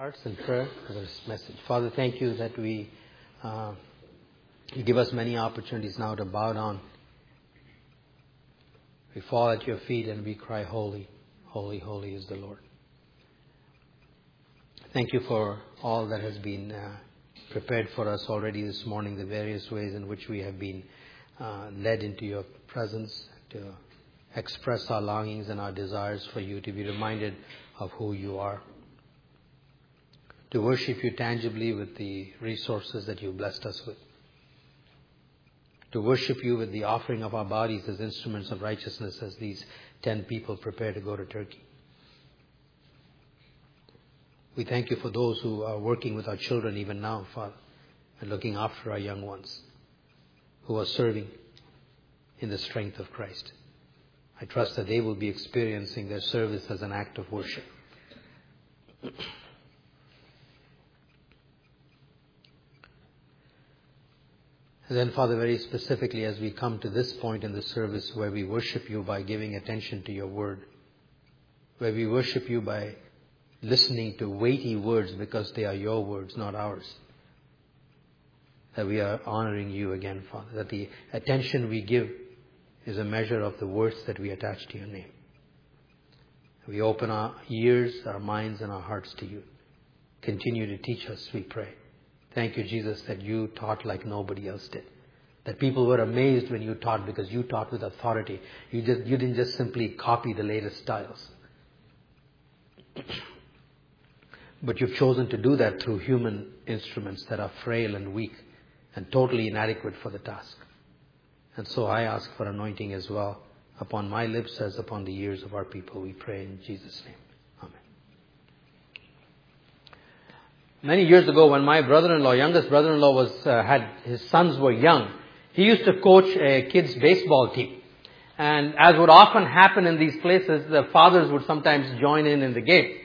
hearts in prayer for this message. Father, thank you that we, uh, you give us many opportunities now to bow down. We fall at your feet and we cry, Holy, holy, holy is the Lord. Thank you for all that has been uh, prepared for us already this morning, the various ways in which we have been uh, led into your presence to express our longings and our desires for you, to be reminded of who you are to worship you tangibly with the resources that you blessed us with. To worship you with the offering of our bodies as instruments of righteousness as these ten people prepare to go to Turkey. We thank you for those who are working with our children even now, Father, and looking after our young ones who are serving in the strength of Christ. I trust that they will be experiencing their service as an act of worship. And then, Father, very specifically, as we come to this point in the service where we worship you by giving attention to your word, where we worship you by listening to weighty words because they are your words, not ours, that we are honoring you again, Father, that the attention we give is a measure of the worth that we attach to your name. We open our ears, our minds, and our hearts to you. Continue to teach us, we pray. Thank you, Jesus, that you taught like nobody else did. That people were amazed when you taught because you taught with authority. You, just, you didn't just simply copy the latest styles. but you've chosen to do that through human instruments that are frail and weak and totally inadequate for the task. And so I ask for anointing as well upon my lips as upon the ears of our people. We pray in Jesus' name. Many years ago when my brother-in-law, youngest brother-in-law was, uh, had, his sons were young, he used to coach a kid's baseball team. And as would often happen in these places, the fathers would sometimes join in in the game.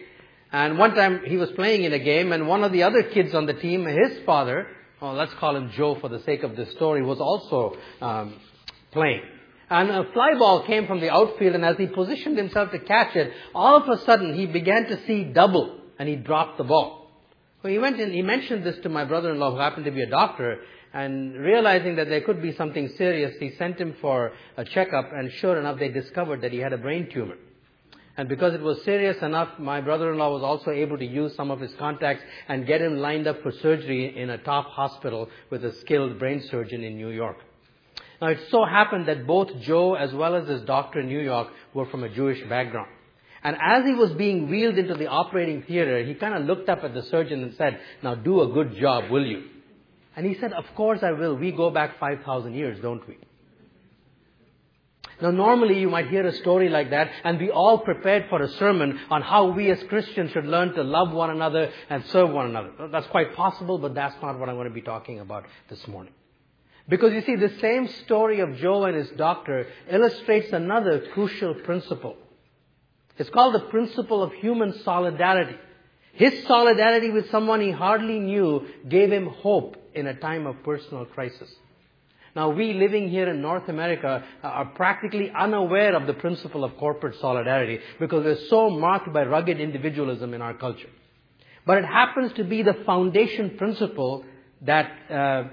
And one time he was playing in a game and one of the other kids on the team, his father, well, let's call him Joe for the sake of this story, was also um, playing. And a fly ball came from the outfield and as he positioned himself to catch it, all of a sudden he began to see double and he dropped the ball. So he went and he mentioned this to my brother-in-law who happened to be a doctor and realizing that there could be something serious, he sent him for a checkup and sure enough they discovered that he had a brain tumor. And because it was serious enough, my brother-in-law was also able to use some of his contacts and get him lined up for surgery in a top hospital with a skilled brain surgeon in New York. Now it so happened that both Joe as well as his doctor in New York were from a Jewish background. And as he was being wheeled into the operating theater, he kind of looked up at the surgeon and said, now do a good job, will you? And he said, of course I will. We go back 5,000 years, don't we? Now normally you might hear a story like that and be all prepared for a sermon on how we as Christians should learn to love one another and serve one another. That's quite possible, but that's not what I'm going to be talking about this morning. Because you see, the same story of Joe and his doctor illustrates another crucial principle. It's called the principle of human solidarity. His solidarity with someone he hardly knew gave him hope in a time of personal crisis. Now we living here in North America are practically unaware of the principle of corporate solidarity because we're so marked by rugged individualism in our culture. But it happens to be the foundation principle that uh,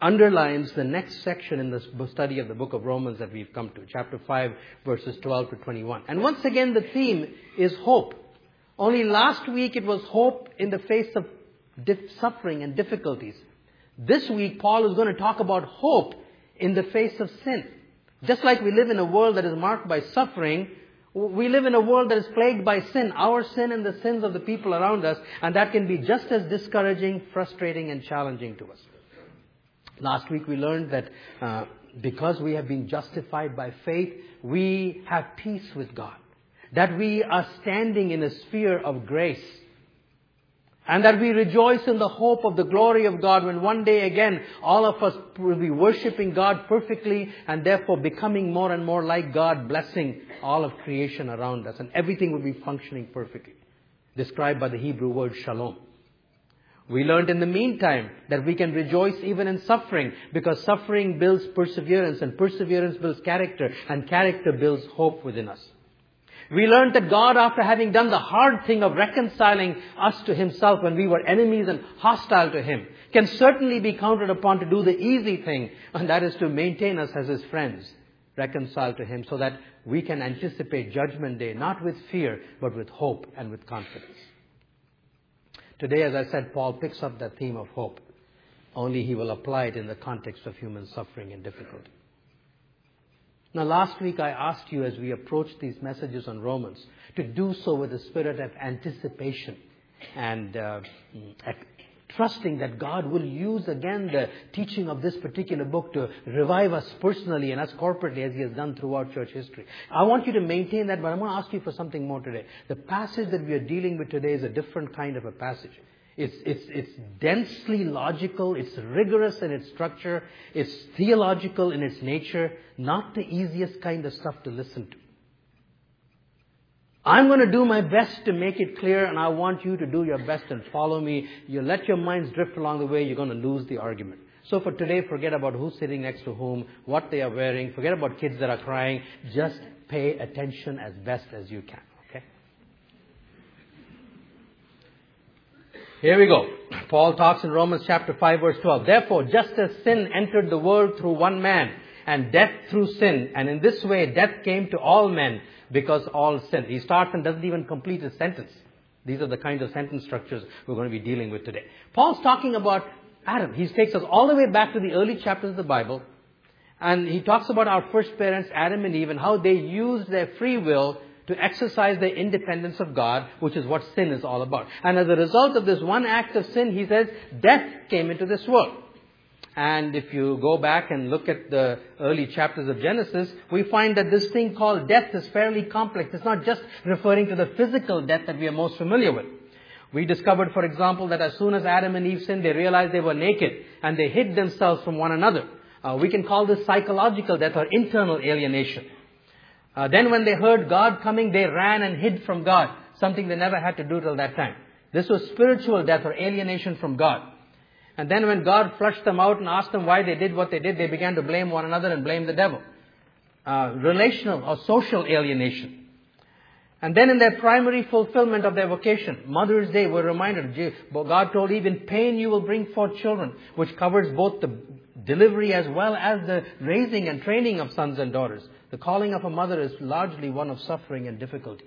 underlines the next section in the study of the book of Romans that we've come to, chapter 5, verses 12 to 21. And once again, the theme is hope. Only last week it was hope in the face of suffering and difficulties. This week, Paul is going to talk about hope in the face of sin. Just like we live in a world that is marked by suffering, we live in a world that is plagued by sin, our sin and the sins of the people around us, and that can be just as discouraging, frustrating, and challenging to us. Last week we learned that uh, because we have been justified by faith, we have peace with God. That we are standing in a sphere of grace. And that we rejoice in the hope of the glory of God when one day again all of us will be worshipping God perfectly and therefore becoming more and more like God, blessing all of creation around us and everything will be functioning perfectly. Described by the Hebrew word shalom. We learned in the meantime that we can rejoice even in suffering because suffering builds perseverance and perseverance builds character and character builds hope within us. We learned that God, after having done the hard thing of reconciling us to Himself when we were enemies and hostile to Him, can certainly be counted upon to do the easy thing, and that is to maintain us as His friends, reconciled to Him, so that we can anticipate Judgment Day, not with fear, but with hope and with confidence. Today, as I said, Paul picks up that theme of hope, only he will apply it in the context of human suffering and difficulty. Now, last week I asked you as we approached these messages on Romans to do so with a spirit of anticipation and uh, trusting that God will use again the teaching of this particular book to revive us personally and us corporately as He has done throughout church history. I want you to maintain that, but I'm going to ask you for something more today. The passage that we are dealing with today is a different kind of a passage. It's, it's, it's densely logical, it's rigorous in its structure, it's theological in its nature, not the easiest kind of stuff to listen to. I'm going to do my best to make it clear, and I want you to do your best and follow me. You let your minds drift along the way, you're going to lose the argument. So for today, forget about who's sitting next to whom, what they are wearing, forget about kids that are crying. Just pay attention as best as you can. Okay? Here we go. Paul talks in Romans chapter 5 verse 12. Therefore, just as sin entered the world through one man, and death through sin, and in this way death came to all men because all sin. He starts and doesn't even complete his sentence. These are the kind of sentence structures we're going to be dealing with today. Paul's talking about Adam. He takes us all the way back to the early chapters of the Bible, and he talks about our first parents, Adam and Eve, and how they used their free will to exercise their independence of God, which is what sin is all about. And as a result of this one act of sin, he says, death came into this world. And if you go back and look at the early chapters of Genesis, we find that this thing called death is fairly complex. It's not just referring to the physical death that we are most familiar with. We discovered, for example, that as soon as Adam and Eve sinned, they realized they were naked and they hid themselves from one another. Uh, we can call this psychological death or internal alienation. Uh, then when they heard God coming, they ran and hid from God, something they never had to do till that time. This was spiritual death or alienation from God. And then when God flushed them out and asked them why they did what they did, they began to blame one another and blame the devil. Uh, relational or social alienation. And then in their primary fulfillment of their vocation, Mother's Day, we're reminded, God told Eve, in pain you will bring forth children, which covers both the delivery as well as the raising and training of sons and daughters. The calling of a mother is largely one of suffering and difficulty.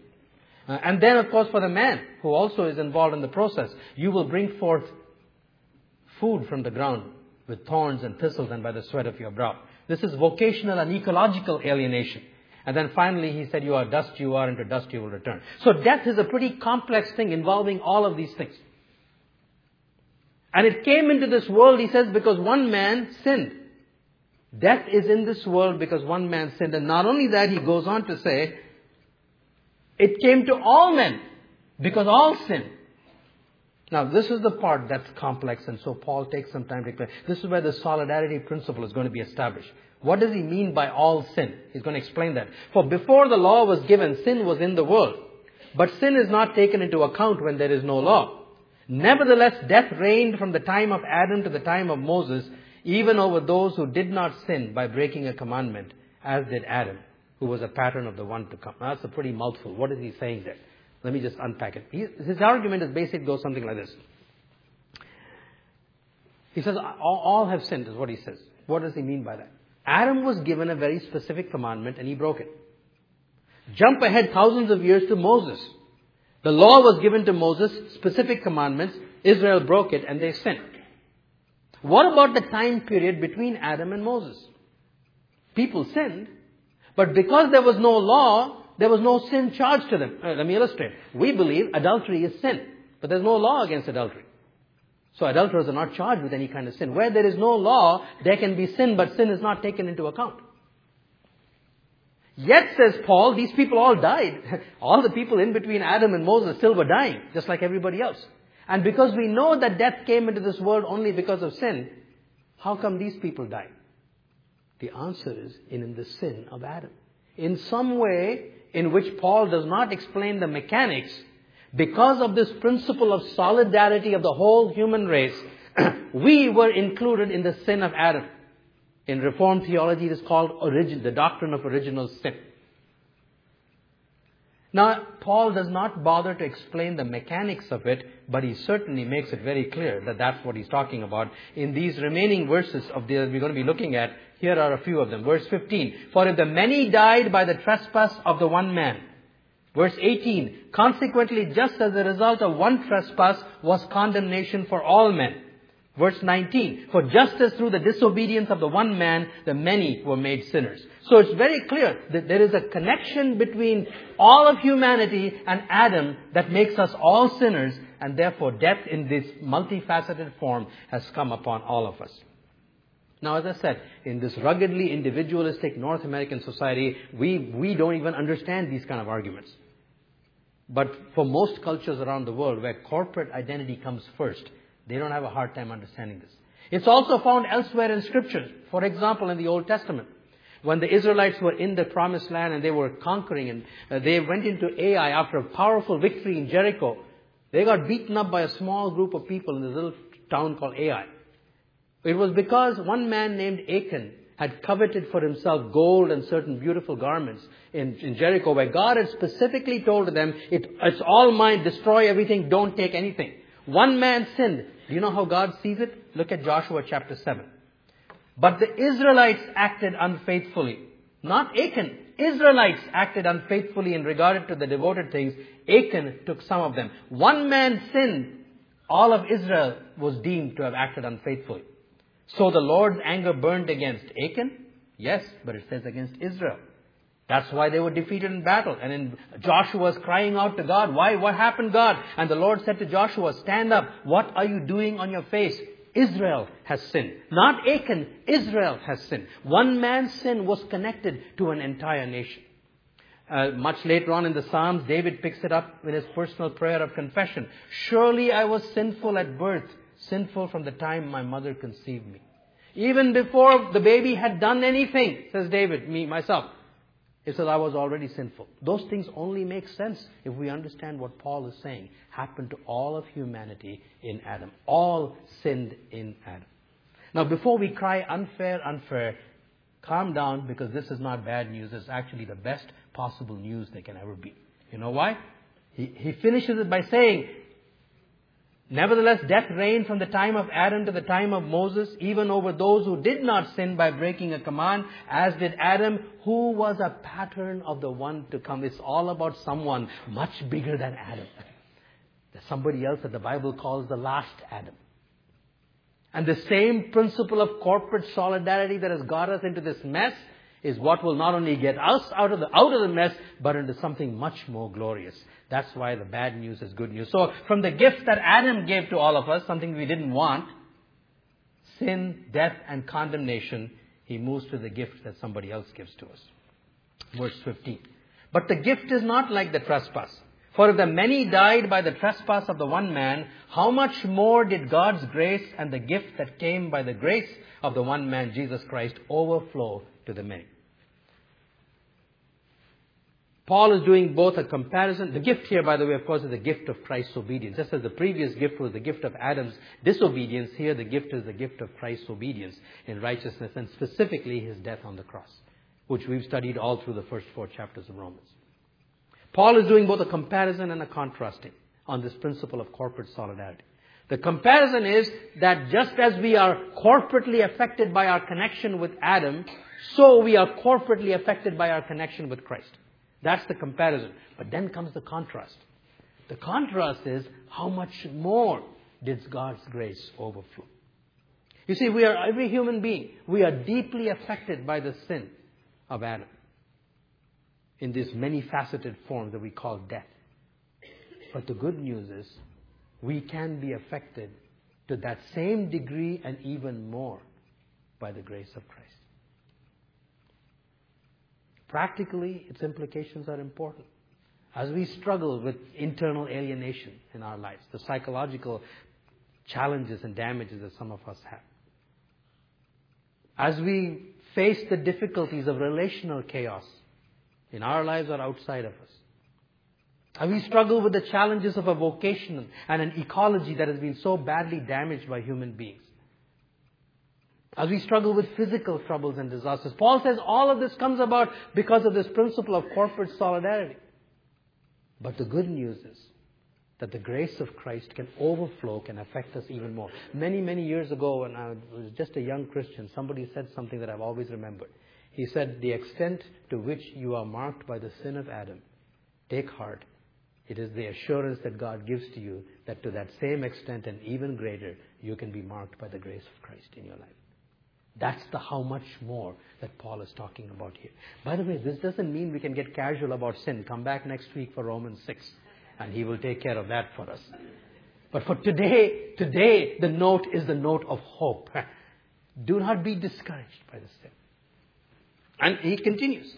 Uh, and then, of course, for the man who also is involved in the process, you will bring forth food from the ground with thorns and thistles and by the sweat of your brow. This is vocational and ecological alienation. And then finally he said, you are dust you are, and to dust you will return. So death is a pretty complex thing involving all of these things. And it came into this world, he says, because one man sinned. Death is in this world because one man sinned. And not only that, he goes on to say, it came to all men because all sinned. Now, this is the part that's complex, and so Paul takes some time to explain. This is where the solidarity principle is going to be established. What does he mean by all sin? He's going to explain that. For before the law was given, sin was in the world. But sin is not taken into account when there is no law. Nevertheless, death reigned from the time of Adam to the time of Moses, even over those who did not sin by breaking a commandment, as did Adam, who was a pattern of the one to come. That's a pretty mouthful. What is he saying there? Let me just unpack it. His argument is basically goes something like this. He says, all have sinned, is what he says. What does he mean by that? Adam was given a very specific commandment and he broke it. Jump ahead thousands of years to Moses. The law was given to Moses, specific commandments. Israel broke it and they sinned. What about the time period between Adam and Moses? People sinned, but because there was no law, there was no sin charged to them. Uh, let me illustrate. We believe adultery is sin, but there's no law against adultery. So adulterers are not charged with any kind of sin. Where there is no law, there can be sin, but sin is not taken into account. Yet, says Paul, these people all died. all the people in between Adam and Moses still were dying, just like everybody else. And because we know that death came into this world only because of sin, how come these people died? The answer is in the sin of Adam. In some way in which Paul does not explain the mechanics, because of this principle of solidarity of the whole human race, we were included in the sin of Adam. In Reformed theology, it is called origin, the doctrine of original sin. Now, Paul does not bother to explain the mechanics of it, but he certainly makes it very clear that that's what he's talking about. In these remaining verses of the, we're going to be looking at, here are a few of them. Verse 15. For if the many died by the trespass of the one man. Verse 18. Consequently, just as the result of one trespass was condemnation for all men. Verse 19, for just as through the disobedience of the one man, the many were made sinners. So it's very clear that there is a connection between all of humanity and Adam that makes us all sinners, and therefore death in this multifaceted form has come upon all of us. Now, as I said, in this ruggedly individualistic North American society, we, we don't even understand these kind of arguments. But for most cultures around the world where corporate identity comes first, they don't have a hard time understanding this. It's also found elsewhere in scriptures. For example, in the Old Testament. When the Israelites were in the promised land and they were conquering and uh, they went into Ai after a powerful victory in Jericho, they got beaten up by a small group of people in this little town called Ai. It was because one man named Achan had coveted for himself gold and certain beautiful garments in, in Jericho where God had specifically told them, it, it's all mine, destroy everything, don't take anything. One man sinned. Do you know how God sees it? Look at Joshua chapter 7. But the Israelites acted unfaithfully. Not Achan. Israelites acted unfaithfully in regard to the devoted things. Achan took some of them. One man sinned. All of Israel was deemed to have acted unfaithfully. So the Lord's anger burned against Achan? Yes, but it says against Israel. That's why they were defeated in battle. And then Joshua was crying out to God, why, what happened God? And the Lord said to Joshua, stand up. What are you doing on your face? Israel has sinned. Not Achan, Israel has sinned. One man's sin was connected to an entire nation. Uh, much later on in the Psalms, David picks it up in his personal prayer of confession. Surely I was sinful at birth, sinful from the time my mother conceived me. Even before the baby had done anything, says David, me, myself, it says, I was already sinful. Those things only make sense if we understand what Paul is saying happened to all of humanity in Adam. All sinned in Adam. Now, before we cry unfair, unfair, calm down because this is not bad news. It's actually the best possible news there can ever be. You know why? He, he finishes it by saying, Nevertheless, death reigned from the time of Adam to the time of Moses, even over those who did not sin by breaking a command, as did Adam, who was a pattern of the one to come. It's all about someone much bigger than Adam. There's somebody else that the Bible calls the last Adam. And the same principle of corporate solidarity that has got us into this mess is what will not only get us out of the, out of the mess, but into something much more glorious. That's why the bad news is good news. So from the gift that Adam gave to all of us, something we didn't want, sin, death, and condemnation, he moves to the gift that somebody else gives to us. Verse 15. But the gift is not like the trespass. For if the many died by the trespass of the one man, how much more did God's grace and the gift that came by the grace of the one man, Jesus Christ, overflow to the many? Paul is doing both a comparison. The gift here, by the way, of course, is the gift of Christ's obedience. Just as the previous gift was the gift of Adam's disobedience, here the gift is the gift of Christ's obedience in righteousness and specifically his death on the cross, which we've studied all through the first four chapters of Romans. Paul is doing both a comparison and a contrasting on this principle of corporate solidarity. The comparison is that just as we are corporately affected by our connection with Adam, so we are corporately affected by our connection with Christ. That's the comparison. But then comes the contrast. The contrast is how much more did God's grace overflow? You see, we are every human being. We are deeply affected by the sin of Adam in this many faceted form that we call death. But the good news is we can be affected to that same degree and even more by the grace of Christ. Practically, its implications are important. As we struggle with internal alienation in our lives, the psychological challenges and damages that some of us have. As we face the difficulties of relational chaos in our lives or outside of us. As we struggle with the challenges of a vocation and an ecology that has been so badly damaged by human beings as we struggle with physical troubles and disasters. Paul says all of this comes about because of this principle of corporate solidarity. But the good news is that the grace of Christ can overflow, can affect us even more. Many, many years ago, when I was just a young Christian, somebody said something that I've always remembered. He said, The extent to which you are marked by the sin of Adam, take heart. It is the assurance that God gives to you that to that same extent and even greater, you can be marked by the grace of Christ in your life. That's the how much more that Paul is talking about here. By the way, this doesn't mean we can get casual about sin. Come back next week for Romans 6, and he will take care of that for us. But for today, today, the note is the note of hope. Do not be discouraged by the sin. And he continues.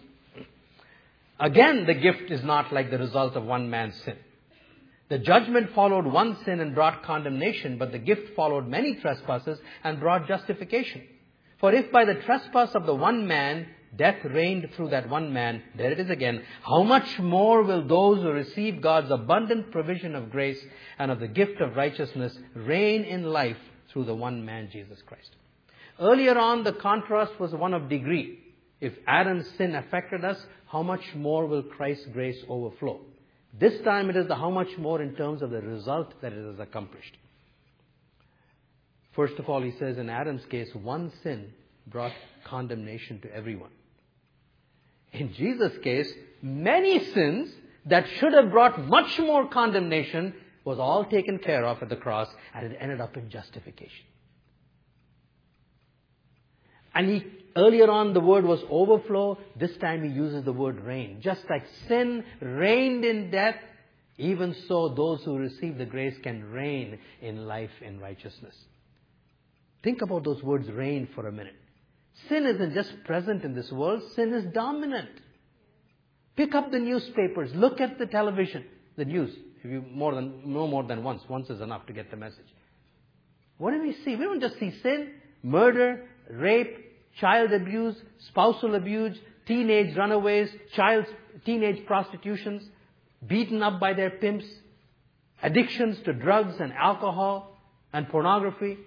Again, the gift is not like the result of one man's sin. The judgment followed one sin and brought condemnation, but the gift followed many trespasses and brought justification. For if by the trespass of the one man death reigned through that one man, there it is again, how much more will those who receive God's abundant provision of grace and of the gift of righteousness reign in life through the one man, Jesus Christ? Earlier on, the contrast was one of degree. If Adam's sin affected us, how much more will Christ's grace overflow? This time it is the how much more in terms of the result that it has accomplished. First of all, he says in Adam's case, one sin brought condemnation to everyone. In Jesus' case, many sins that should have brought much more condemnation was all taken care of at the cross and it ended up in justification. And he, earlier on the word was overflow, this time he uses the word reign. Just like sin reigned in death, even so those who receive the grace can reign in life in righteousness. Think about those words reign for a minute. Sin isn't just present in this world, sin is dominant. Pick up the newspapers, look at the television, the news. If you more than no more than once, once is enough to get the message. What do we see? We don't just see sin, murder, rape, child abuse, spousal abuse, teenage runaways, child teenage prostitutions, beaten up by their pimps, addictions to drugs and alcohol and pornography,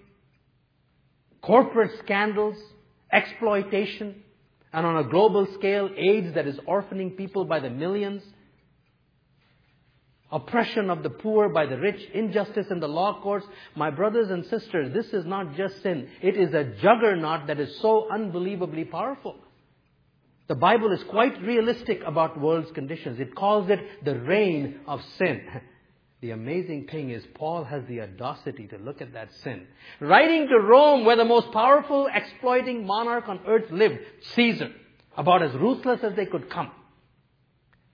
corporate scandals, exploitation, and on a global scale, AIDS that is orphaning people by the millions, oppression of the poor by the rich, injustice in the law courts. My brothers and sisters, this is not just sin. It is a juggernaut that is so unbelievably powerful. The Bible is quite realistic about world's conditions. It calls it the reign of sin. The amazing thing is, Paul has the audacity to look at that sin. Writing to Rome, where the most powerful exploiting monarch on earth lived, Caesar, about as ruthless as they could come.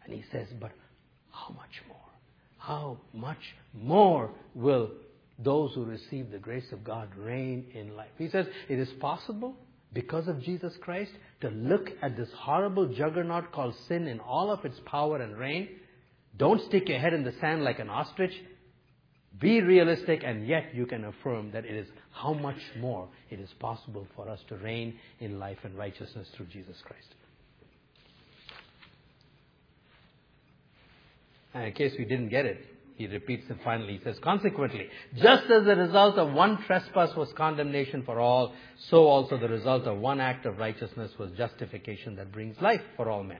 And he says, But how much? How much more will those who receive the grace of God reign in life? He says, It is possible because of Jesus Christ to look at this horrible juggernaut called sin in all of its power and reign don't stick your head in the sand like an ostrich. Be realistic, and yet you can affirm that it is how much more it is possible for us to reign in life and righteousness through Jesus Christ. And in case we didn't get it, he repeats it finally. He says, Consequently, just as the result of one trespass was condemnation for all, so also the result of one act of righteousness was justification that brings life for all men.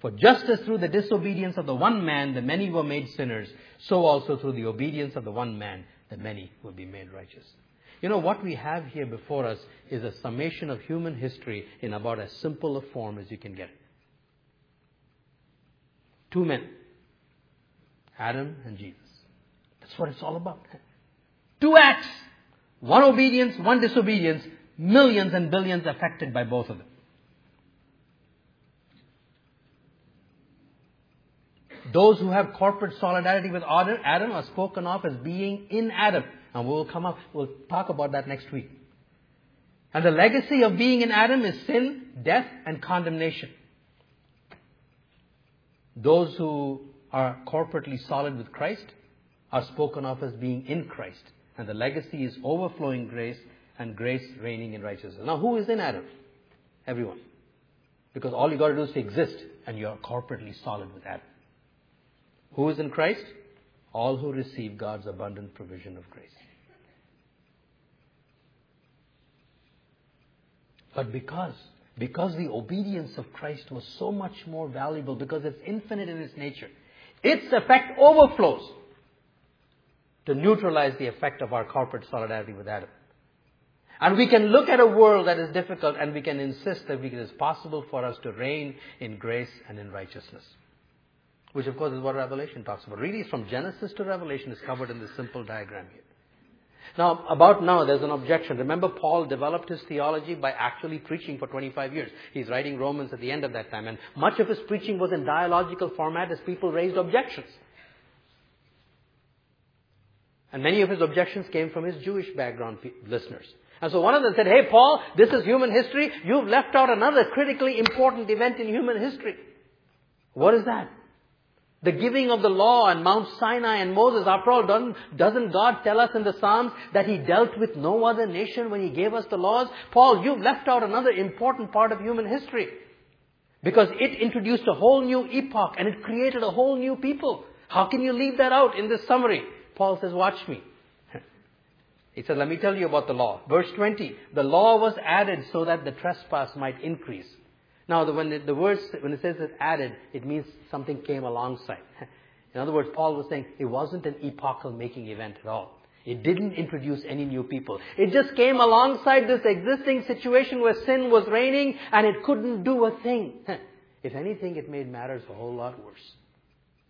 For just as through the disobedience of the one man the many were made sinners, so also through the obedience of the one man the many will be made righteous. You know, what we have here before us is a summation of human history in about as simple a form as you can get. Two men, Adam and Jesus. That's what it's all about. Two acts, one obedience, one disobedience, millions and billions affected by both of them. Those who have corporate solidarity with Adam are spoken of as being in Adam. And we'll come up, we'll talk about that next week. And the legacy of being in Adam is sin, death, and condemnation. Those who are corporately solid with Christ are spoken of as being in Christ. And the legacy is overflowing grace and grace reigning in righteousness. Now, who is in Adam? Everyone. Because all you got to do is to exist, and you are corporately solid with Adam. Who is in Christ? All who receive God's abundant provision of grace. But because, because the obedience of Christ was so much more valuable, because it's infinite in its nature, its effect overflows to neutralize the effect of our corporate solidarity with Adam. And we can look at a world that is difficult and we can insist that it is possible for us to reign in grace and in righteousness. Which of course is what Revelation talks about. Really from Genesis to Revelation is covered in this simple diagram here. Now, about now, there's an objection. Remember, Paul developed his theology by actually preaching for 25 years. He's writing Romans at the end of that time, and much of his preaching was in dialogical format as people raised objections. And many of his objections came from his Jewish background listeners. And so one of them said, Hey, Paul, this is human history. You've left out another critically important event in human history. What is that? The giving of the law and Mount Sinai and Moses. After all, doesn't, doesn't God tell us in the Psalms that He dealt with no other nation when He gave us the laws? Paul, you've left out another important part of human history. Because it introduced a whole new epoch and it created a whole new people. How can you leave that out in this summary? Paul says, watch me. He said, let me tell you about the law. Verse 20, the law was added so that the trespass might increase. Now, the, when the, the words, when it says it's added, it means something came alongside. In other words, Paul was saying it wasn't an epochal making event at all. It didn't introduce any new people. It just came alongside this existing situation where sin was reigning and it couldn't do a thing. If anything, it made matters a whole lot worse.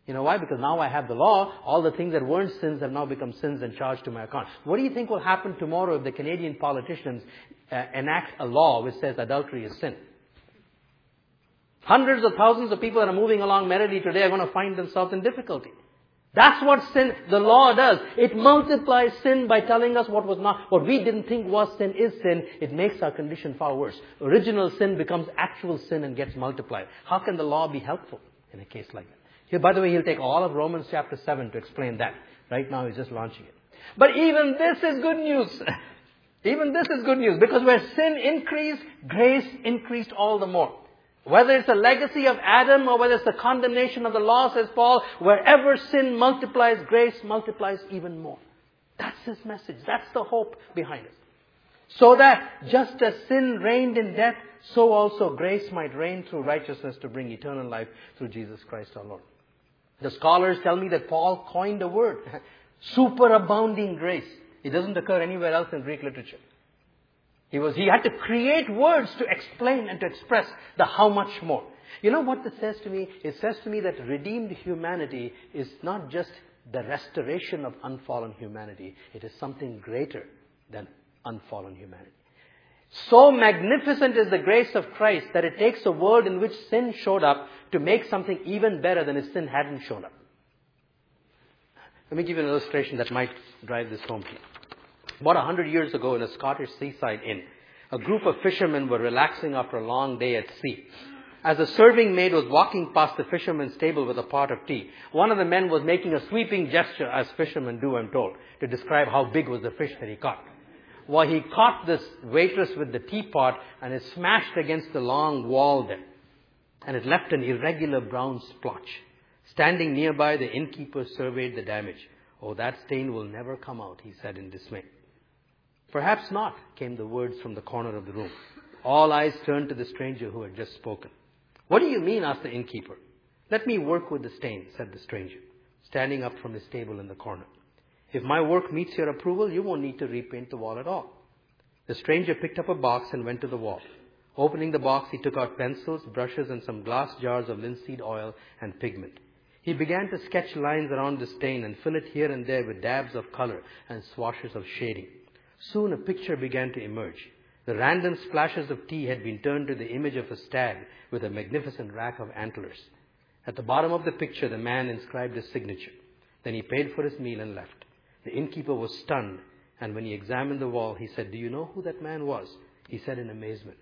You know why? Because now I have the law. All the things that weren't sins have now become sins and charged to my account. What do you think will happen tomorrow if the Canadian politicians uh, enact a law which says adultery is sin? Hundreds of thousands of people that are moving along merrily today are going to find themselves in difficulty. That's what sin, the law does. It multiplies sin by telling us what was not, what we didn't think was sin is sin. It makes our condition far worse. Original sin becomes actual sin and gets multiplied. How can the law be helpful in a case like that? Here, by the way, he'll take all of Romans chapter 7 to explain that. Right now he's just launching it. But even this is good news. even this is good news because where sin increased, grace increased all the more. Whether it's the legacy of Adam or whether it's the condemnation of the law, says Paul, wherever sin multiplies, grace multiplies even more. That's his message. That's the hope behind it. So that just as sin reigned in death, so also grace might reign through righteousness to bring eternal life through Jesus Christ our Lord. The scholars tell me that Paul coined a word, superabounding grace. It doesn't occur anywhere else in Greek literature. He was, he had to create words to explain and to express the how much more. You know what this says to me? It says to me that redeemed humanity is not just the restoration of unfallen humanity. It is something greater than unfallen humanity. So magnificent is the grace of Christ that it takes a world in which sin showed up to make something even better than if sin hadn't shown up. Let me give you an illustration that might drive this home you. About a hundred years ago in a Scottish seaside inn, a group of fishermen were relaxing after a long day at sea. As a serving maid was walking past the fisherman's table with a pot of tea, one of the men was making a sweeping gesture, as fishermen do, I'm told, to describe how big was the fish that he caught. Well, he caught this waitress with the teapot and it smashed against the long wall there. And it left an irregular brown splotch. Standing nearby, the innkeeper surveyed the damage. Oh, that stain will never come out, he said in dismay. Perhaps not, came the words from the corner of the room. All eyes turned to the stranger who had just spoken. What do you mean? asked the innkeeper. Let me work with the stain, said the stranger, standing up from his table in the corner. If my work meets your approval, you won't need to repaint the wall at all. The stranger picked up a box and went to the wall. Opening the box, he took out pencils, brushes, and some glass jars of linseed oil and pigment. He began to sketch lines around the stain and fill it here and there with dabs of color and swashes of shading. Soon a picture began to emerge. The random splashes of tea had been turned to the image of a stag with a magnificent rack of antlers. At the bottom of the picture, the man inscribed his signature. Then he paid for his meal and left. The innkeeper was stunned, and when he examined the wall, he said, Do you know who that man was? He said in amazement.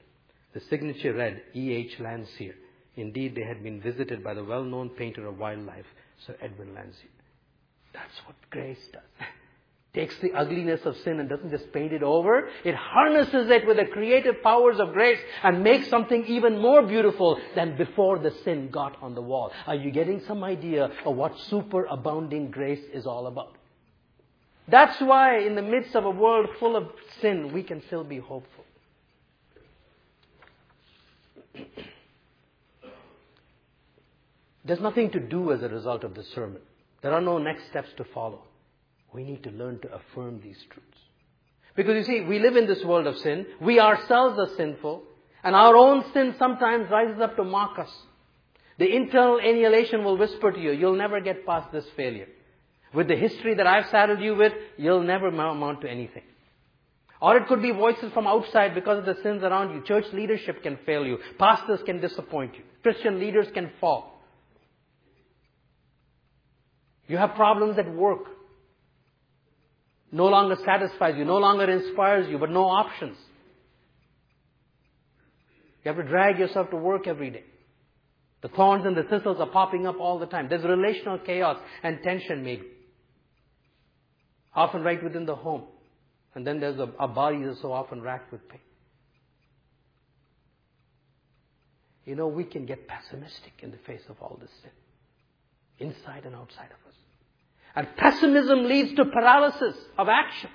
The signature read, E. H. Landseer. Indeed, they had been visited by the well known painter of wildlife, Sir Edwin Landseer. That's what grace does. takes the ugliness of sin and doesn't just paint it over. It harnesses it with the creative powers of grace and makes something even more beautiful than before the sin got on the wall. Are you getting some idea of what superabounding grace is all about? That's why in the midst of a world full of sin, we can still be hopeful. There's nothing to do as a result of the sermon. There are no next steps to follow. We need to learn to affirm these truths. Because you see, we live in this world of sin. We ourselves are sinful. And our own sin sometimes rises up to mock us. The internal annihilation will whisper to you, you'll never get past this failure. With the history that I've saddled you with, you'll never amount to anything. Or it could be voices from outside because of the sins around you. Church leadership can fail you. Pastors can disappoint you. Christian leaders can fall. You have problems at work. No longer satisfies you, no longer inspires you, but no options. You have to drag yourself to work every day. The thorns and the thistles are popping up all the time. There's relational chaos and tension maybe. Often right within the home. And then there's a, our bodies are so often racked with pain. You know, we can get pessimistic in the face of all this sin. Inside and outside of us. And pessimism leads to paralysis of action.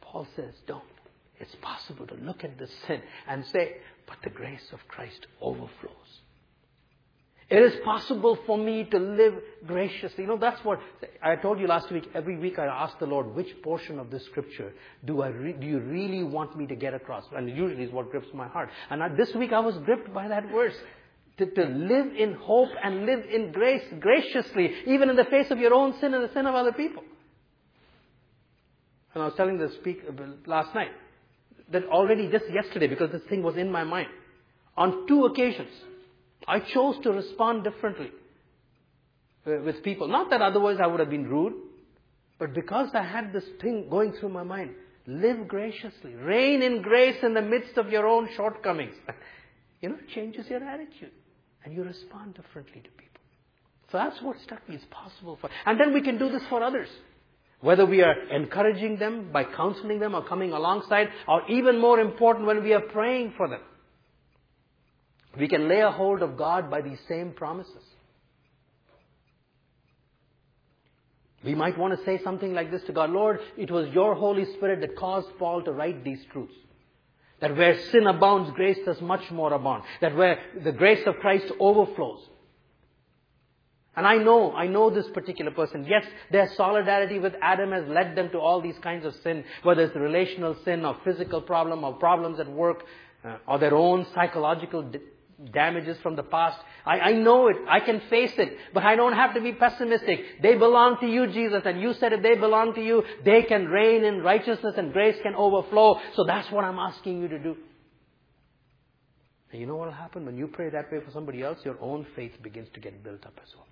Paul says, don't. It's possible to look at this sin and say, but the grace of Christ overflows. It is possible for me to live graciously. You know, that's what I told you last week. Every week I ask the Lord, which portion of this scripture do I re- do you really want me to get across? And usually is what grips my heart. And I, this week I was gripped by that verse. To, to live in hope and live in grace graciously, even in the face of your own sin and the sin of other people. And I was telling the speaker uh, last night that already just yesterday, because this thing was in my mind, on two occasions, I chose to respond differently uh, with people. Not that otherwise I would have been rude, but because I had this thing going through my mind. Live graciously. Reign in grace in the midst of your own shortcomings. You know, it changes your attitude. And you respond differently to people. So that's what struck me. It's possible for, and then we can do this for others. Whether we are encouraging them by counseling them or coming alongside, or even more important, when we are praying for them. We can lay a hold of God by these same promises. We might want to say something like this to God Lord, it was your Holy Spirit that caused Paul to write these truths. That where sin abounds, grace does much more abound. That where the grace of Christ overflows, and I know, I know this particular person. Yes, their solidarity with Adam has led them to all these kinds of sin, whether it's relational sin or physical problem or problems at work uh, or their own psychological damages from the past. I, I know it. I can face it. But I don't have to be pessimistic. They belong to you, Jesus. And you said if they belong to you, they can reign in righteousness and grace can overflow. So that's what I'm asking you to do. And you know what will happen? When you pray that way for somebody else, your own faith begins to get built up as well.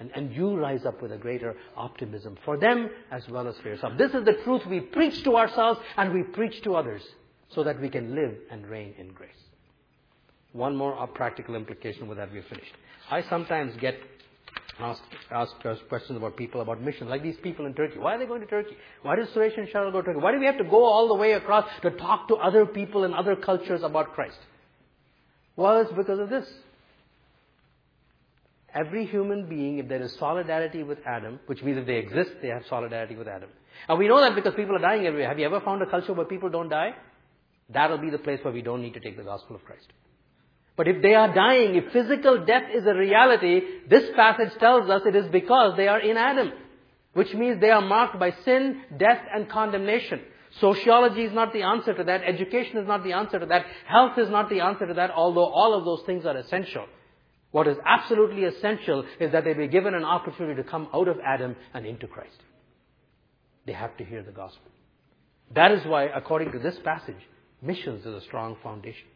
And, and you rise up with a greater optimism for them as well as for yourself. This is the truth we preach to ourselves and we preach to others so that we can live and reign in grace. One more practical implication with that we're finished. I sometimes get asked, questions about people about missions, like these people in Turkey. Why are they going to Turkey? Why does Suresh and Cheryl go to Turkey? Why do we have to go all the way across to talk to other people in other cultures about Christ? Well, it's because of this. Every human being, if there is solidarity with Adam, which means if they exist, they have solidarity with Adam. And we know that because people are dying everywhere. Have you ever found a culture where people don't die? That'll be the place where we don't need to take the gospel of Christ. But if they are dying, if physical death is a reality, this passage tells us it is because they are in Adam. Which means they are marked by sin, death, and condemnation. Sociology is not the answer to that. Education is not the answer to that. Health is not the answer to that, although all of those things are essential. What is absolutely essential is that they be given an opportunity to come out of Adam and into Christ. They have to hear the gospel. That is why, according to this passage, missions is a strong foundation.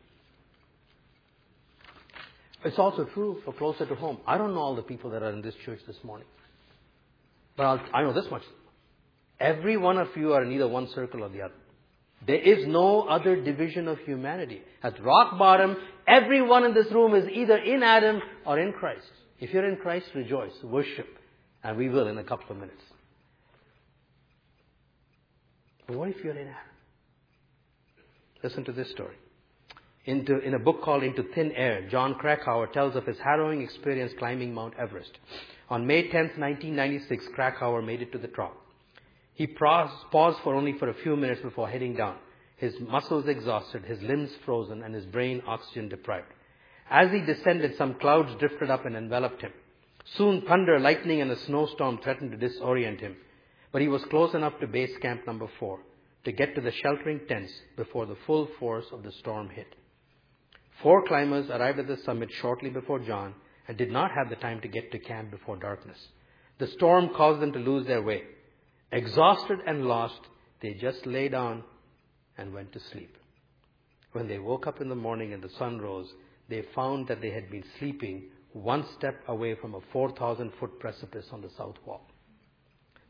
It's also true for closer to home. I don't know all the people that are in this church this morning. But I'll, i know this much. Every one of you are in either one circle or the other. There is no other division of humanity. At rock bottom, everyone in this room is either in Adam or in Christ. If you're in Christ, rejoice, worship, and we will in a couple of minutes. But what if you're in Adam? Listen to this story. Into, in a book called Into Thin Air, Jon Krakauer tells of his harrowing experience climbing Mount Everest. On May 10, 1996, Krakauer made it to the top. He paused for only for a few minutes before heading down, his muscles exhausted, his limbs frozen, and his brain oxygen deprived. As he descended, some clouds drifted up and enveloped him. Soon thunder, lightning, and a snowstorm threatened to disorient him. But he was close enough to base camp number four to get to the sheltering tents before the full force of the storm hit. Four climbers arrived at the summit shortly before Jon and did not have the time to get to camp before darkness. The storm caused them to lose their way. Exhausted and lost, they just lay down and went to sleep. When they woke up in the morning and the sun rose, they found that they had been sleeping one step away from a 4,000 foot precipice on the south wall.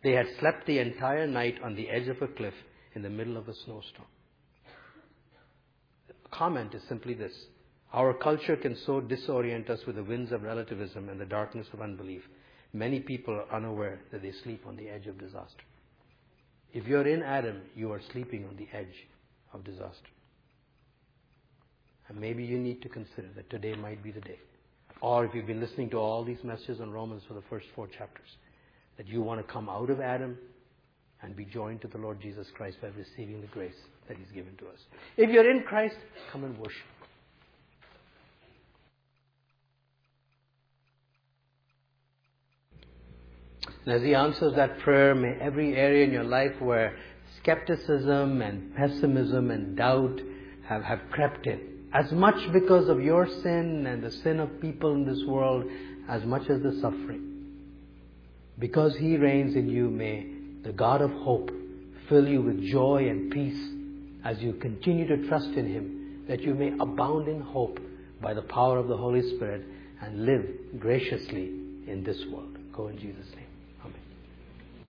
They had slept the entire night on the edge of a cliff in the middle of a snowstorm. The comment is simply this. Our culture can so disorient us with the winds of relativism and the darkness of unbelief. Many people are unaware that they sleep on the edge of disaster. If you're in Adam, you are sleeping on the edge of disaster. And maybe you need to consider that today might be the day. Or if you've been listening to all these messages on Romans for the first four chapters, that you want to come out of Adam and be joined to the Lord Jesus Christ by receiving the grace that He's given to us. If you're in Christ, come and worship. And as He answers that prayer, may every area in your life where skepticism and pessimism and doubt have, have crept in, as much because of your sin and the sin of people in this world, as much as the suffering. Because He reigns in you, may the God of hope fill you with joy and peace as you continue to trust in Him, that you may abound in hope by the power of the Holy Spirit and live graciously in this world. Go in Jesus' name.